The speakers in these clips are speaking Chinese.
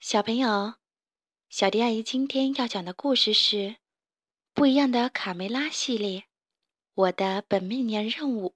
小朋友，小迪阿姨今天要讲的故事是《不一样的卡梅拉》系列，《我的本命年任务》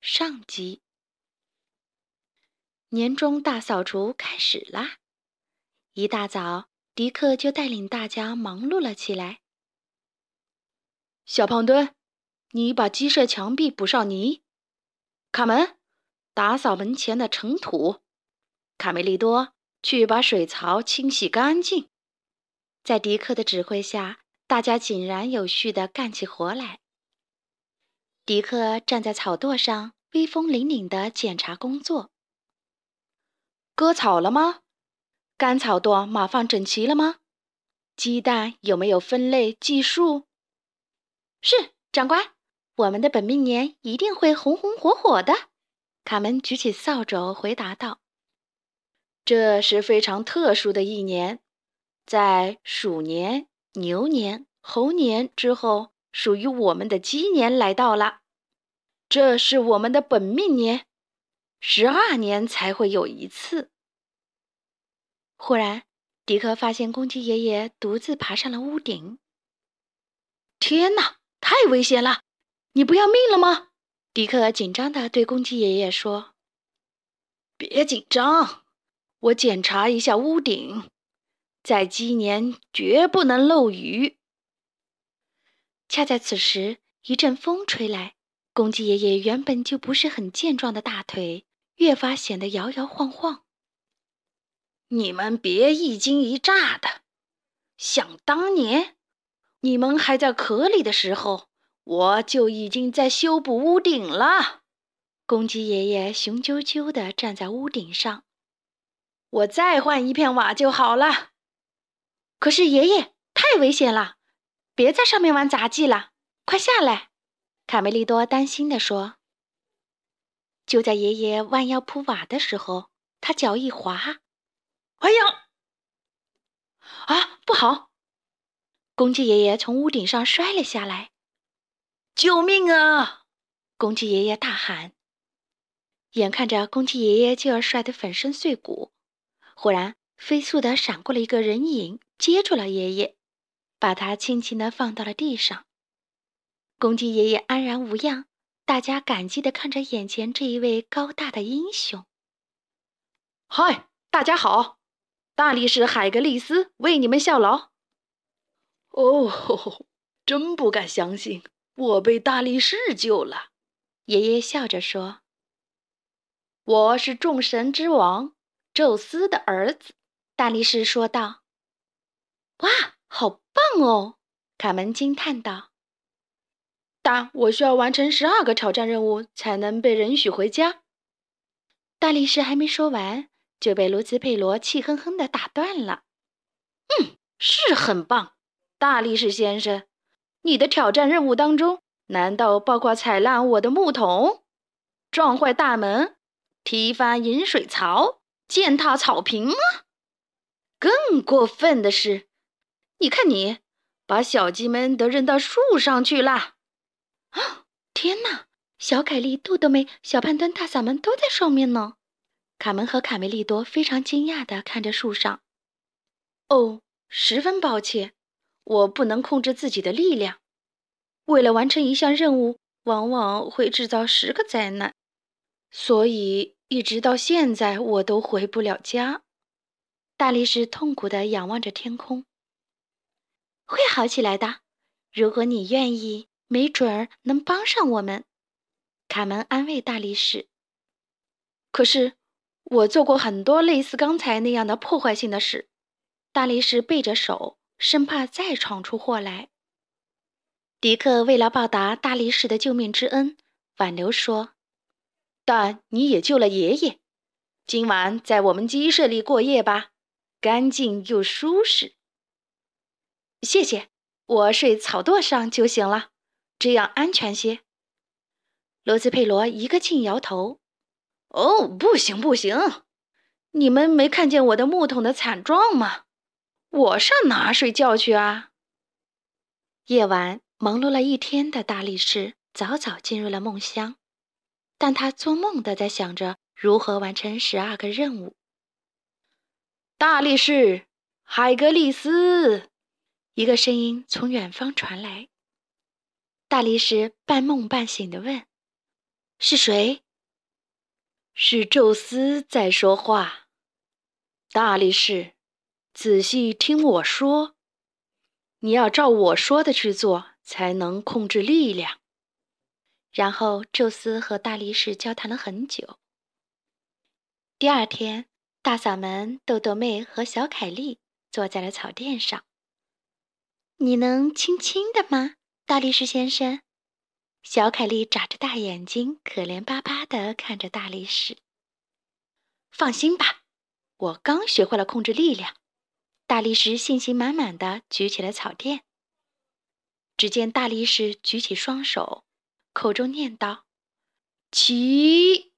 上集。年终大扫除开始啦！一大早，迪克就带领大家忙碌了起来。小胖墩，你把鸡舍墙壁补上泥；卡门，打扫门前的尘土；卡梅利多。去把水槽清洗干净。在迪克的指挥下，大家井然有序地干起活来。迪克站在草垛上，威风凛凛地检查工作。割草了吗？干草垛码放整齐了吗？鸡蛋有没有分类计数？是，长官，我们的本命年一定会红红火火的。卡门举起扫帚回答道。这是非常特殊的一年，在鼠年、牛年、猴年之后，属于我们的鸡年来到了。这是我们的本命年，十二年才会有一次。忽然，迪克发现公鸡爷爷独自爬上了屋顶。天哪，太危险了！你不要命了吗？迪克紧张地对公鸡爷爷说：“别紧张。”我检查一下屋顶，在鸡年绝不能漏雨。恰在此时，一阵风吹来，公鸡爷爷原本就不是很健壮的大腿越发显得摇摇晃晃。你们别一惊一乍的，想当年你们还在壳里的时候，我就已经在修补屋顶了。公鸡爷爷雄赳赳地站在屋顶上。我再换一片瓦就好了。可是爷爷太危险了，别在上面玩杂技了，快下来！卡梅利多担心地说。就在爷爷弯腰铺瓦的时候，他脚一滑，哎呀！啊，不好！公鸡爷爷从屋顶上摔了下来。救命啊！公鸡爷爷大喊。眼看着公鸡爷爷就要摔得粉身碎骨。忽然，飞速的闪过了一个人影，接住了爷爷，把他轻轻的放到了地上。公鸡爷爷安然无恙，大家感激的看着眼前这一位高大的英雄。嗨，大家好，大力士海格力斯为你们效劳。哦，真不敢相信，我被大力士救了。爷爷笑着说：“我是众神之王。”宙斯的儿子，大力士说道：“哇，好棒哦！”卡门惊叹道。“但我需要完成十二个挑战任务才能被允许回家。”大力士还没说完，就被卢兹佩罗气哼哼的打断了。“嗯，是很棒，大力士先生，你的挑战任务当中难道包括踩烂我的木桶、撞坏大门、踢翻饮水槽？”践踏草坪吗？更过分的是，你看你把小鸡们都扔到树上去了！啊，天哪！小凯莉、豆豆妹、小胖墩、大嗓门都在上面呢。卡门和卡梅利多非常惊讶地看着树上。哦，十分抱歉，我不能控制自己的力量。为了完成一项任务，往往会制造十个灾难，所以。一直到现在，我都回不了家。大力士痛苦地仰望着天空。会好起来的，如果你愿意，没准儿能帮上我们。卡门安慰大力士。可是，我做过很多类似刚才那样的破坏性的事。大力士背着手，生怕再闯出祸来。迪克为了报答大力士的救命之恩，挽留说。但你也救了爷爷，今晚在我们鸡舍里过夜吧，干净又舒适。谢谢，我睡草垛上就行了，这样安全些。罗斯佩罗一个劲摇头。哦，不行不行，你们没看见我的木桶的惨状吗？我上哪睡觉去啊？夜晚忙碌了一天的大力士早早进入了梦乡。但他做梦的在想着如何完成十二个任务。大力士，海格力斯！一个声音从远方传来。大力士半梦半醒的问：“是谁？”“是宙斯在说话。”大力士，仔细听我说，你要照我说的去做，才能控制力量。然后，宙斯和大力士交谈了很久。第二天，大嗓门豆豆妹和小凯丽坐在了草垫上。你能轻轻的吗？大力士先生，小凯莉眨着大眼睛，可怜巴巴的看着大力士。放心吧，我刚学会了控制力量。大力士信心满满的举起了草垫。只见大力士举起双手，口中念道：“起！”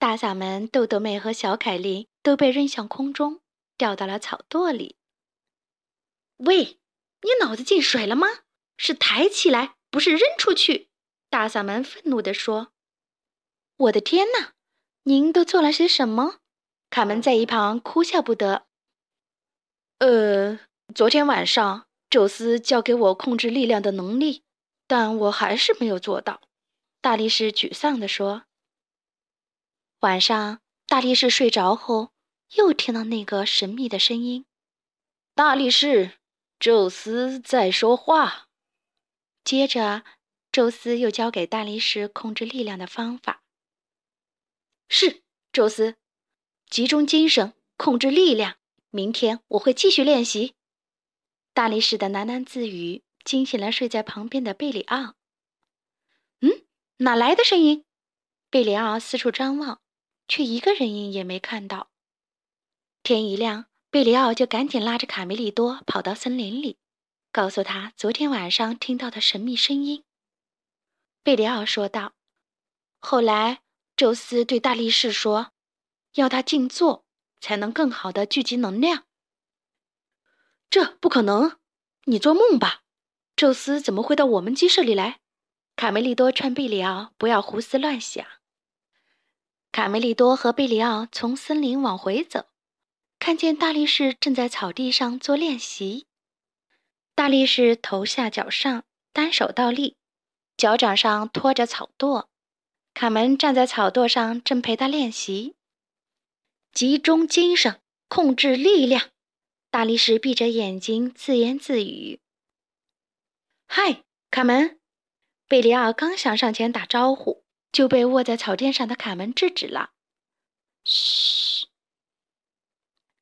大嗓门豆豆妹和小凯莉都被扔向空中，掉到了草垛里。喂，你脑子进水了吗？是抬起来，不是扔出去！大嗓门愤怒地说：“我的天哪，您都做了些什么？”卡门在一旁哭笑不得。呃，昨天晚上，宙斯教给我控制力量的能力，但我还是没有做到。大力士沮丧地说。晚上，大力士睡着后，又听到那个神秘的声音：“大力士，宙斯在说话。”接着，宙斯又教给大力士控制力量的方法。是，宙斯，集中精神，控制力量。明天我会继续练习。大力士的喃喃自语惊醒了睡在旁边的贝里奥。嗯，哪来的声音？贝里奥四处张望，却一个人影也没看到。天一亮，贝里奥就赶紧拉着卡梅利多跑到森林里。告诉他昨天晚上听到的神秘声音。贝里奥说道：“后来，宙斯对大力士说，要他静坐，才能更好的聚集能量。”这不可能，你做梦吧？宙斯怎么会到我们鸡舍里来？卡梅利多劝贝里奥不要胡思乱想。卡梅利多和贝里奥从森林往回走，看见大力士正在草地上做练习。大力士头下脚上，单手倒立，脚掌上托着草垛。卡门站在草垛上，正陪他练习。集中精神，控制力量。大力士闭着眼睛自言自语：“嗨，卡门！”贝里奥刚想上前打招呼，就被卧在草垫上的卡门制止了。“嘘！”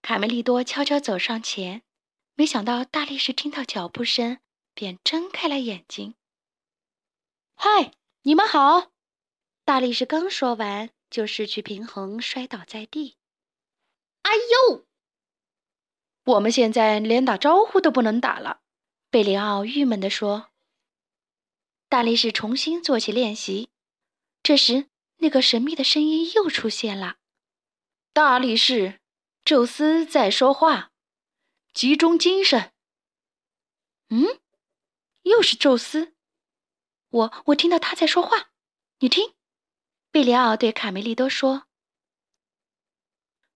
卡梅利多悄悄走上前。没想到大力士听到脚步声，便睁开了眼睛。“嗨，你们好！”大力士刚说完，就失去平衡，摔倒在地。“哎呦！”我们现在连打招呼都不能打了。”贝里奥郁闷地说。大力士重新做起练习。这时，那个神秘的声音又出现了：“大力士，宙斯在说话。”集中精神。嗯，又是宙斯。我我听到他在说话。你听，贝里奥对卡梅利多说：“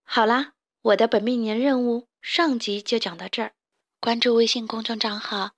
好啦，我的本命年任务上集就讲到这儿。关注微信公众账号‘